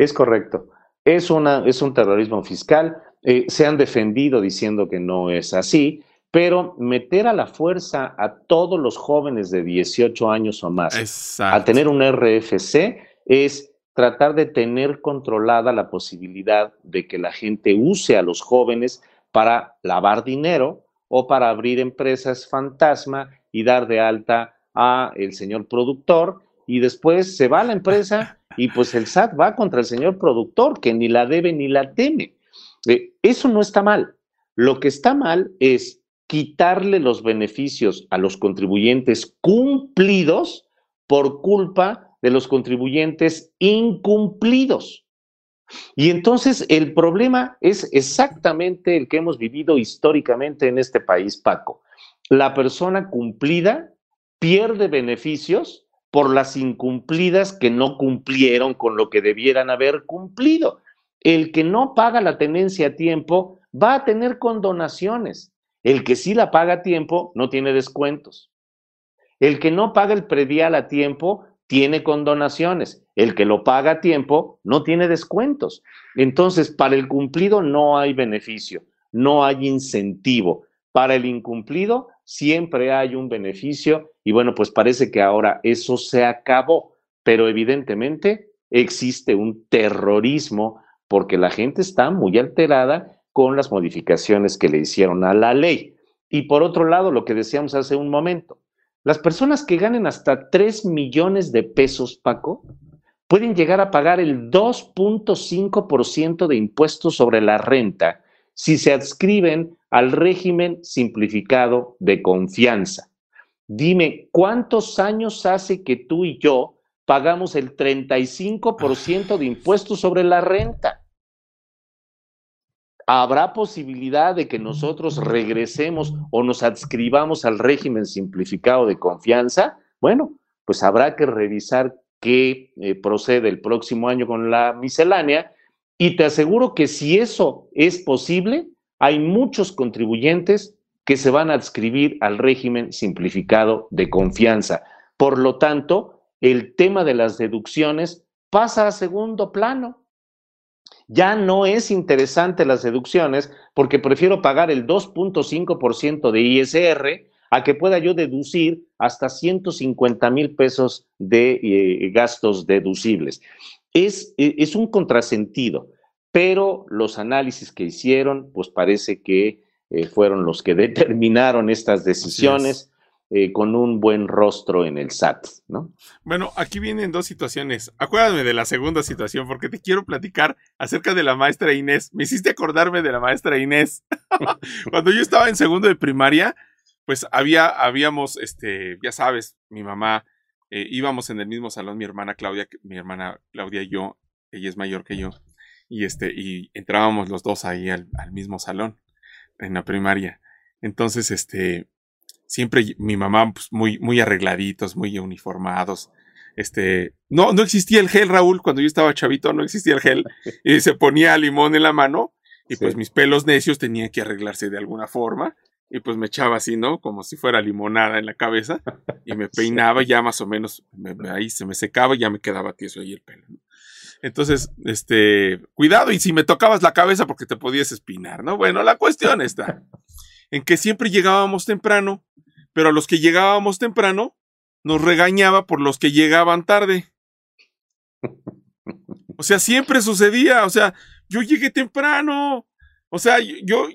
Es correcto. Es, una, es un terrorismo fiscal. Eh, se han defendido diciendo que no es así, pero meter a la fuerza a todos los jóvenes de 18 años o más a tener un RFC es tratar de tener controlada la posibilidad de que la gente use a los jóvenes para lavar dinero o para abrir empresas fantasma y dar de alta a el señor productor y después se va a la empresa y pues el SAT va contra el señor productor que ni la debe ni la teme. Eh, eso no está mal. Lo que está mal es quitarle los beneficios a los contribuyentes cumplidos por culpa de los contribuyentes incumplidos. Y entonces el problema es exactamente el que hemos vivido históricamente en este país, Paco. La persona cumplida pierde beneficios por las incumplidas que no cumplieron con lo que debieran haber cumplido. El que no paga la tenencia a tiempo va a tener condonaciones. El que sí la paga a tiempo no tiene descuentos. El que no paga el predial a tiempo tiene condonaciones. El que lo paga a tiempo no tiene descuentos. Entonces, para el cumplido no hay beneficio, no hay incentivo. Para el incumplido siempre hay un beneficio y bueno, pues parece que ahora eso se acabó, pero evidentemente existe un terrorismo porque la gente está muy alterada con las modificaciones que le hicieron a la ley. Y por otro lado, lo que decíamos hace un momento, las personas que ganen hasta 3 millones de pesos, Paco, pueden llegar a pagar el 2.5% de impuestos sobre la renta si se adscriben al régimen simplificado de confianza. Dime, ¿cuántos años hace que tú y yo pagamos el 35% de impuestos sobre la renta? ¿Habrá posibilidad de que nosotros regresemos o nos adscribamos al régimen simplificado de confianza? Bueno, pues habrá que revisar qué eh, procede el próximo año con la miscelánea y te aseguro que si eso es posible, hay muchos contribuyentes que se van a adscribir al régimen simplificado de confianza. Por lo tanto, el tema de las deducciones pasa a segundo plano. Ya no es interesante las deducciones porque prefiero pagar el 2.5% de ISR a que pueda yo deducir hasta 150 mil pesos de eh, gastos deducibles. Es, e, es un contrasentido, pero los análisis que hicieron, pues parece que eh, fueron los que determinaron estas decisiones. Eh, con un buen rostro en el SAT, ¿no? Bueno, aquí vienen dos situaciones. Acuérdame de la segunda situación porque te quiero platicar acerca de la maestra Inés. Me hiciste acordarme de la maestra Inés. Cuando yo estaba en segundo de primaria, pues había, habíamos, este, ya sabes, mi mamá, eh, íbamos en el mismo salón, mi hermana Claudia, mi hermana Claudia y yo, ella es mayor que yo, y este, y entrábamos los dos ahí al, al mismo salón, en la primaria. Entonces, este, siempre mi mamá, pues muy, muy arregladitos, muy uniformados. Este, no, no existía el gel, Raúl, cuando yo estaba chavito, no existía el gel, y se ponía limón en la mano, y pues mis pelos necios tenían que arreglarse de alguna forma, y pues me echaba así, ¿no? Como si fuera limonada en la cabeza, y me peinaba, ya más o menos, ahí se me secaba, y ya me quedaba tieso ahí el pelo, Entonces, este, cuidado, y si me tocabas la cabeza porque te podías espinar, ¿no? Bueno, la cuestión está en que siempre llegábamos temprano, pero a los que llegábamos temprano nos regañaba por los que llegaban tarde. O sea, siempre sucedía, o sea, yo llegué temprano, o sea, yo,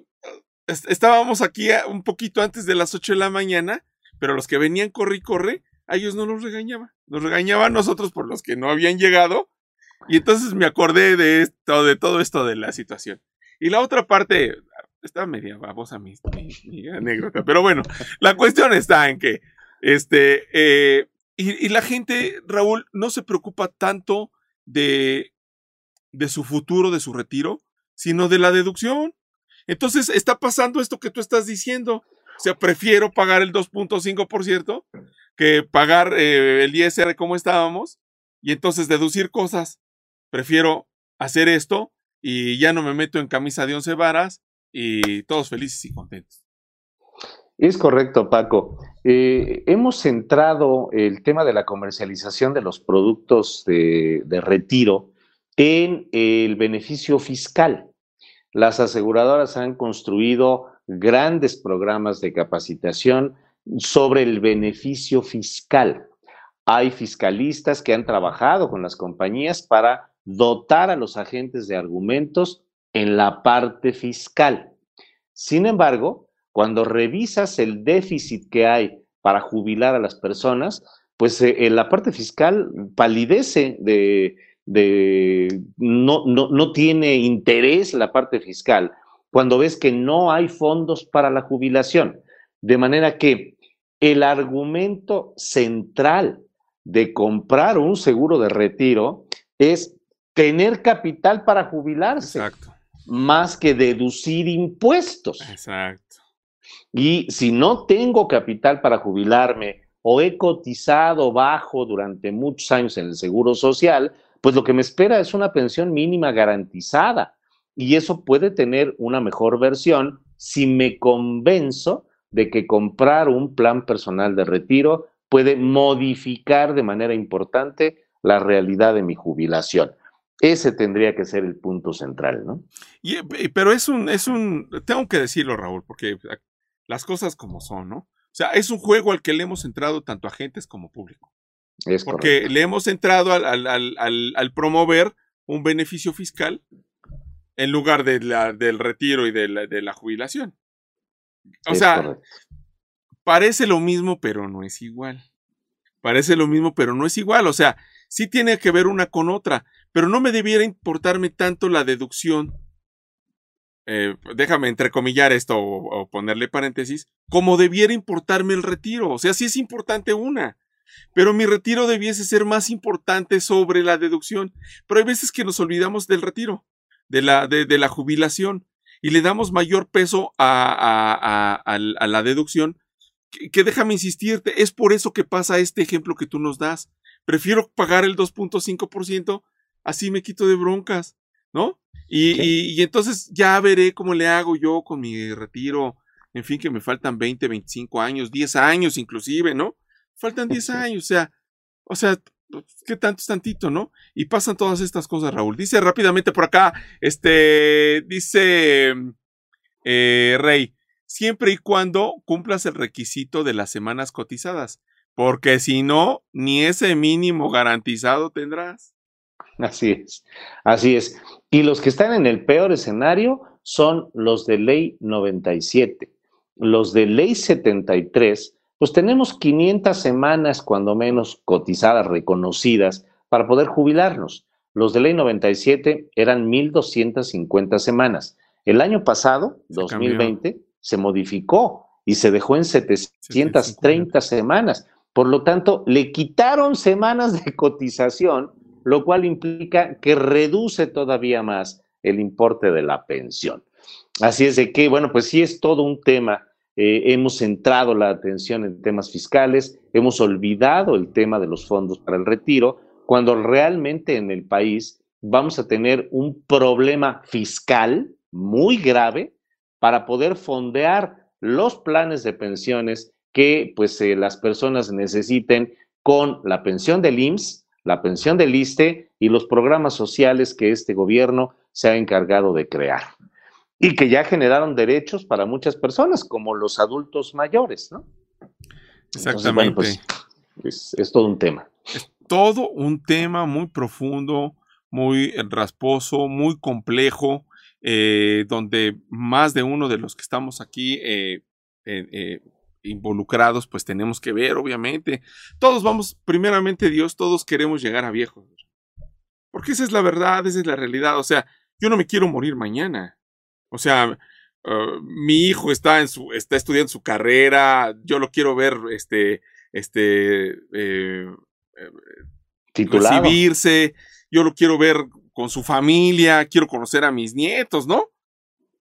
estábamos aquí un poquito antes de las 8 de la mañana, pero los que venían corre y corre, a ellos no nos regañaba, nos regañaba a nosotros por los que no habían llegado, y entonces me acordé de esto, de todo esto de la situación. Y la otra parte, está media babosa mi, mi, anécdota, pero bueno, la cuestión está en que, este, eh, y, la gente, Raúl, no se preocupa tanto de, de su futuro, de su retiro, sino de la deducción. Entonces, está pasando esto que tú estás diciendo. O sea, prefiero pagar el 2.5% que pagar eh, el ISR como estábamos y entonces deducir cosas. Prefiero hacer esto y ya no me meto en camisa de once varas y todos felices y contentos. Es correcto, Paco. Eh, hemos centrado el tema de la comercialización de los productos de retiro en el beneficio fiscal. Las aseguradoras han construido grandes programas de capacitación sobre el beneficio fiscal. Hay fiscalistas que han trabajado con las compañías para dotar a los agentes de argumentos en la parte fiscal. Sin embargo, cuando revisas el déficit que hay para jubilar a las personas, pues eh, la parte fiscal palidece de, no, no, tiene interés la parte fiscal cuando ves que no hay fondos para la jubilación. De manera que el argumento central de comprar un seguro de retiro es tener capital para jubilarse. Exacto más que deducir impuestos. Exacto. Y si no tengo capital para jubilarme o he cotizado bajo durante muchos años en el Seguro Social, pues lo que me espera es una pensión mínima garantizada. Y eso puede tener una mejor versión si me convenzo de que comprar un plan personal de retiro puede modificar de manera importante la realidad de mi jubilación. Ese tendría que ser el punto central, ¿no? Y, pero es un, es un, tengo que decirlo, Raúl, porque las cosas como son, ¿no? O sea, es un juego al que le hemos entrado tanto agentes como público. Es porque le hemos entrado al, al, al, promover un beneficio fiscal en lugar de la, del retiro y de la, de la jubilación. O sea, parece lo mismo, pero no es igual. Parece lo mismo, pero no es igual. O sea, sí tiene que ver una con otra, pero no me debiera importarme tanto la deducción. Eh, déjame entrecomillar esto o, o, ponerle paréntesis, como debiera importarme el retiro. O sea, sí es importante una, pero mi retiro debiese ser más importante sobre la deducción. Pero hay veces que nos olvidamos del retiro, de la, de, de la jubilación, y le damos mayor peso a, a, a, a la deducción que, déjame insistirte, es por eso que pasa este ejemplo que tú nos das. Prefiero pagar el 2.5%, así me quito de broncas, ¿no? Y, y, entonces ya veré cómo le hago yo con mi retiro. En fin, que me faltan 20, 25 años, 10 años inclusive, ¿no? Faltan 10 años, o sea, o sea, ¿qué tanto es tantito, no? Y pasan todas estas cosas, Raúl. Dice rápidamente por acá, este, dice eh, Rey, siempre y cuando cumplas el requisito de las semanas cotizadas, porque si no, ni ese mínimo garantizado tendrás. Así es, así es. Y los que están en el peor escenario son los de ley 97. Los de ley 73, pues tenemos 500 semanas cuando menos cotizadas, reconocidas, para poder jubilarnos. Los de ley 97 eran 1.250 semanas. El año pasado, 2020, se modificó y se dejó en 730 semanas. Por lo tanto, le quitaron semanas de cotización, lo cual implica que reduce todavía más el importe de la pensión. Así es de que, bueno, pues sí es todo un tema. Eh, hemos centrado la atención en temas fiscales, hemos olvidado el tema de los fondos para el retiro, cuando realmente en el país vamos a tener un problema fiscal muy grave para poder fondear los planes de pensiones que pues eh, las personas necesiten con la pensión del IMSS, la pensión del ISTE y los programas sociales que este gobierno se ha encargado de crear y que ya generaron derechos para muchas personas, como los adultos mayores, ¿no? Exactamente. pues, es, es, todo un tema. Es todo un tema muy profundo, muy rasposo, muy complejo, eh, donde más de uno de los que estamos aquí eh, eh, involucrados, pues tenemos que ver, obviamente. Todos vamos, primeramente Dios, todos queremos llegar a viejos. Porque esa es la verdad, esa es la realidad. O sea, yo no me quiero morir mañana. O sea, uh, mi hijo está, en su, está estudiando su carrera, yo lo quiero ver, este, este, recibirse, yo lo quiero ver con su familia, quiero conocer a mis nietos, ¿no?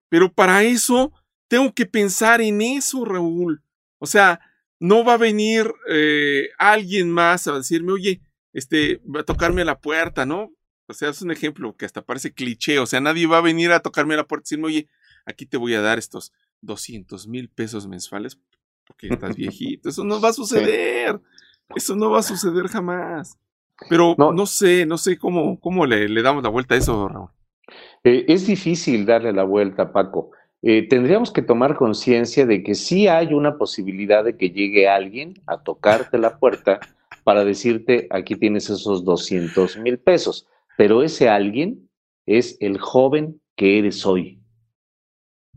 Pero para eso tengo que pensar en eso, Raúl. O sea, no va a venir eh, alguien más a decirme, oye, este, va a tocarme a la puerta, ¿no? O sea, es un ejemplo que hasta parece cliché. O sea, nadie va a venir a tocarme a la puerta y decirme, oye, aquí te voy a dar estos 200 mil pesos mensuales porque estás viejito. Eso no va a suceder. Eso no va a suceder jamás. Pero no, sé, no sé cómo, cómo le, damos la vuelta a eso, Raúl. Eh, es difícil darle la vuelta, Paco. Eh, tendríamos que tomar conciencia de que sí hay una posibilidad de que llegue alguien a tocarte la puerta para decirte, aquí tienes esos 200 mil pesos, pero ese alguien es el joven que eres hoy.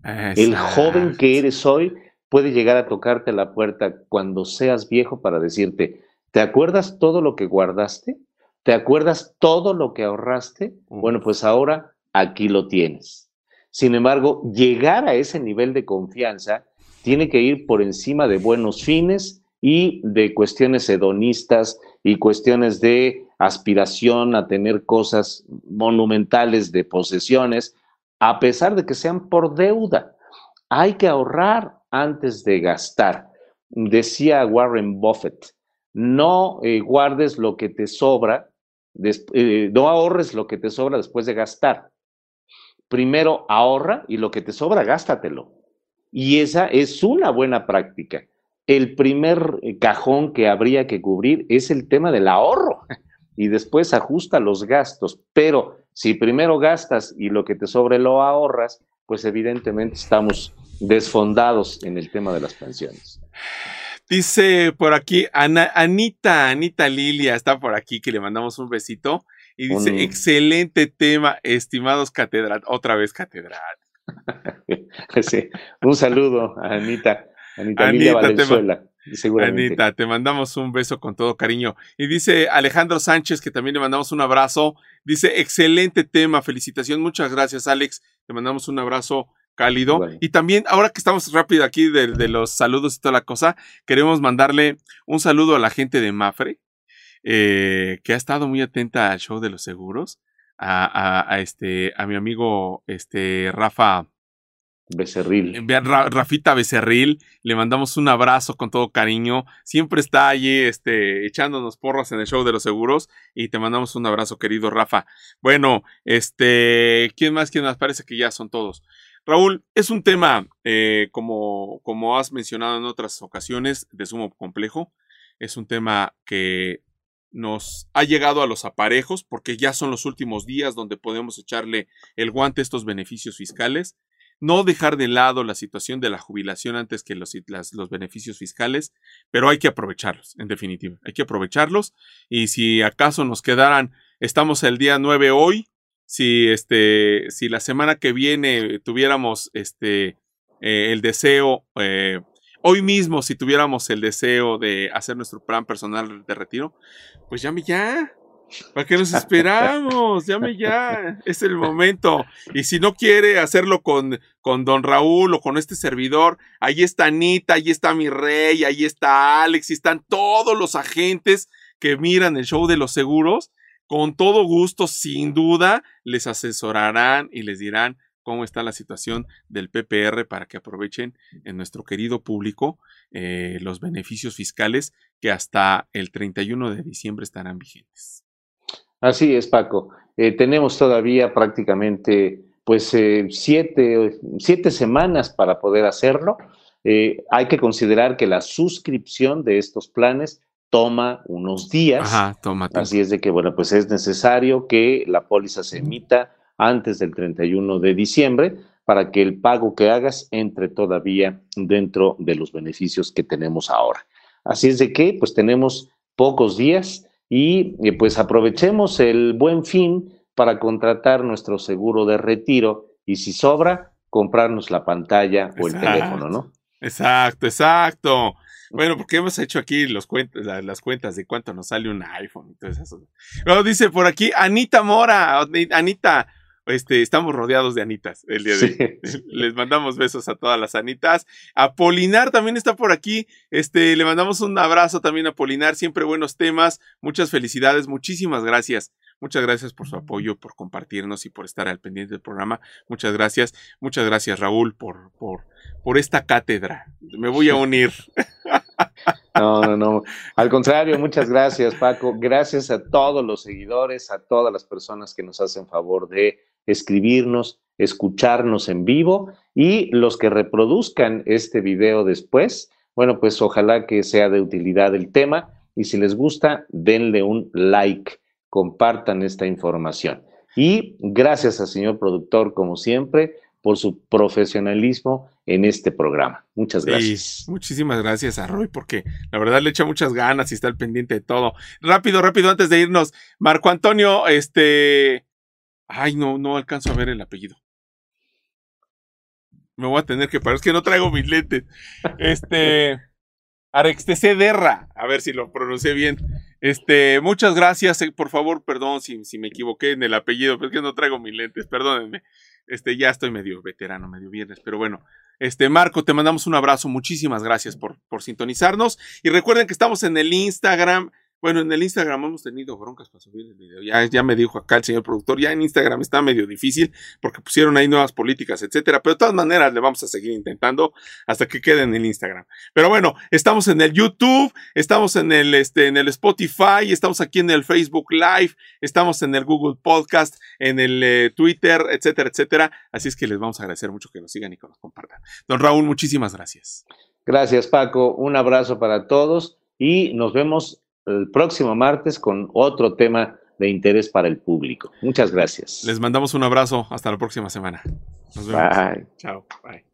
El joven que eres hoy puede llegar a tocarte la puerta cuando seas viejo para decirte, ¿Te acuerdas todo lo que guardaste? ¿Te acuerdas todo lo que ahorraste? Bueno, pues ahora aquí lo tienes. Sin embargo, llegar a ese nivel de confianza tiene que ir por encima de buenos fines y de cuestiones hedonistas y cuestiones de aspiración a tener cosas monumentales de posesiones, a pesar de que sean por deuda. Hay que ahorrar antes de gastar. Decía Warren Buffett, no eh, guardes lo que te sobra, eh, no ahorres lo que te sobra después de gastar. Primero ahorra y lo que te sobra, gástatelo. Y esa es una buena práctica. El primer eh, cajón que habría que cubrir es el tema del ahorro y después ajusta los gastos. Pero si primero gastas y lo que te sobre lo ahorras, pues evidentemente estamos desfondados en el tema de las pensiones. Dice por aquí, Anita, Anita Lilia está por aquí, que le mandamos un besito. Y dice, excelente tema, estimados catedral, otra vez catedral. Un saludo a Anita, Anita, Anita Valenzuela. Anita, te mandamos un beso con todo cariño. Y dice Alejandro Sánchez, que también le mandamos un abrazo. Dice, excelente tema, felicitación. Muchas gracias, Alex. Te mandamos un abrazo cálido. Y también, ahora que estamos rápido aquí de, los saludos y toda la cosa, queremos mandarle un saludo a la gente de Mafre, eh, que ha estado muy atenta al show de los seguros. A, a, este, a mi amigo este, Rafa Becerril. Rafita Becerril, le mandamos un abrazo con todo cariño. Siempre está allí este, echándonos porras en el show de los seguros y te mandamos un abrazo, querido Rafa. Bueno, este, ¿quién más? ¿Quién más? Parece que ya son todos. Raúl, es un tema, eh, como, como has mencionado en otras ocasiones, de sumo complejo. Es un tema que nos ha llegado a los aparejos porque ya son los últimos días donde podemos echarle el guante a estos beneficios fiscales no dejar de lado la situación de la jubilación antes que los, los, beneficios fiscales, pero hay que aprovecharlos, en definitiva, hay que aprovecharlos y si acaso nos quedaran, estamos el día 9 hoy, si, este, si la semana que viene tuviéramos este, eh, el deseo, eh, hoy mismo si tuviéramos el deseo de hacer nuestro plan personal de retiro, pues llame ya, ¿Para qué nos esperamos? Llame ya, es el momento. Y si no quiere hacerlo con, con don Raúl o con este servidor, ahí está Anita, ahí está mi rey, ahí está Alex, y están todos los agentes que miran el show de los seguros. Con todo gusto, sin duda, les asesorarán y les dirán cómo está la situación del PPR para que aprovechen en nuestro querido público eh, los beneficios fiscales que hasta el 31 de diciembre estarán vigentes. Así es, Paco. Eh, tenemos todavía prácticamente pues eh, siete, siete, semanas para poder hacerlo. Eh, hay que considerar que la suscripción de estos planes toma unos días. Ajá, toma Así es de que, bueno, pues es necesario que la póliza se emita antes del 31 de diciembre para que el pago que hagas entre todavía dentro de los beneficios que tenemos ahora. Así es de que, pues tenemos pocos días y eh, pues aprovechemos el buen fin para contratar nuestro seguro de retiro y si sobra, comprarnos la pantalla o el teléfono, ¿no? Exacto, exacto. Bueno, porque hemos hecho aquí los las cuentas de cuánto nos sale un iPhone y todo eso. Luego dice por aquí Anita Mora, Anita, este, estamos rodeados de Anitas el día de hoy. Les mandamos besos a todas las Anitas. Apolinar también está por aquí. Este, le mandamos un abrazo también a Apolinar. Siempre buenos temas. Muchas felicidades. Muchísimas gracias. Muchas gracias por su apoyo, por compartirnos y por estar al pendiente del programa. Muchas gracias. Muchas gracias, Raúl, por, por, por esta cátedra. Me voy a unir. No, no, no. Al contrario, muchas gracias, Paco. Gracias a todos los seguidores, a todas las personas que nos hacen favor de escribirnos, escucharnos en vivo y los que reproduzcan este video después, bueno, pues ojalá que sea de utilidad el tema y si les gusta, denle un like, compartan esta información. Y gracias al señor productor, como siempre, por su profesionalismo en este programa. Muchas gracias. muchísimas gracias a Roy, porque la verdad le echa muchas ganas y está al pendiente de todo. Rápido, rápido, antes de irnos, Marco Antonio, este, Ay, no, no alcanzo a ver el apellido. Me voy a tener que parar. Es que no traigo mis lentes. Este. Arextese Derra. A ver si lo pronuncié bien. Este, muchas gracias. Eh, por favor, perdón si, si, me equivoqué en el apellido, pero es que no traigo mis lentes. Perdónenme. Este, ya estoy medio veterano, medio viernes, pero bueno. Este, Marco, te mandamos un abrazo. Muchísimas gracias por, por sintonizarnos. Y recuerden que estamos en el Instagram bueno, en el Instagram hemos tenido broncas para subir el video. Ya, ya me dijo acá el señor productor, ya en Instagram está medio difícil porque pusieron ahí nuevas políticas, etcétera. Pero de todas maneras le vamos a seguir intentando hasta que quede en el Instagram. Pero bueno, estamos en el YouTube, estamos en el, este, en el Spotify, estamos aquí en el Facebook Live, estamos en el Google Podcast, en el eh, Twitter, etcétera, etcétera. Así es que les vamos a agradecer mucho que nos sigan y que nos compartan. Don Raúl, muchísimas gracias. Gracias, Paco. Un abrazo para todos y nos vemos el próximo martes con otro tema de interés para el público. Muchas gracias. Les mandamos un abrazo. Hasta la próxima semana. Nos vemos. Bye. Chao. Bye.